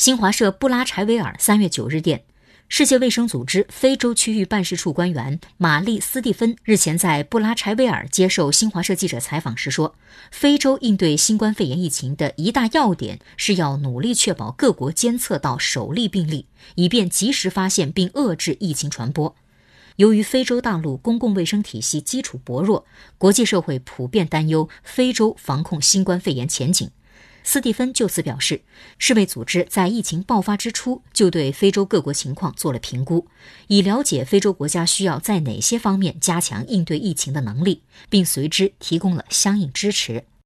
新华社布拉柴维尔三月九日电，世界卫生组织非洲区域办事处官员玛丽斯蒂芬日前在布拉柴维尔接受新华社记者采访时说，非洲应对新冠肺炎疫情的一大要点是要努力确保各国监测到首例病例，以便及时发现并遏制疫情传播。由于非洲大陆公共卫生体系基础薄弱，国际社会普遍担忧非洲防控新冠肺炎前景。斯蒂芬就此表示，世卫组织在疫情爆发之初就对非洲各国情况做了评估，以了解非洲国家需要在哪些方面加强应对疫情的能力，并随之提供了相应支持。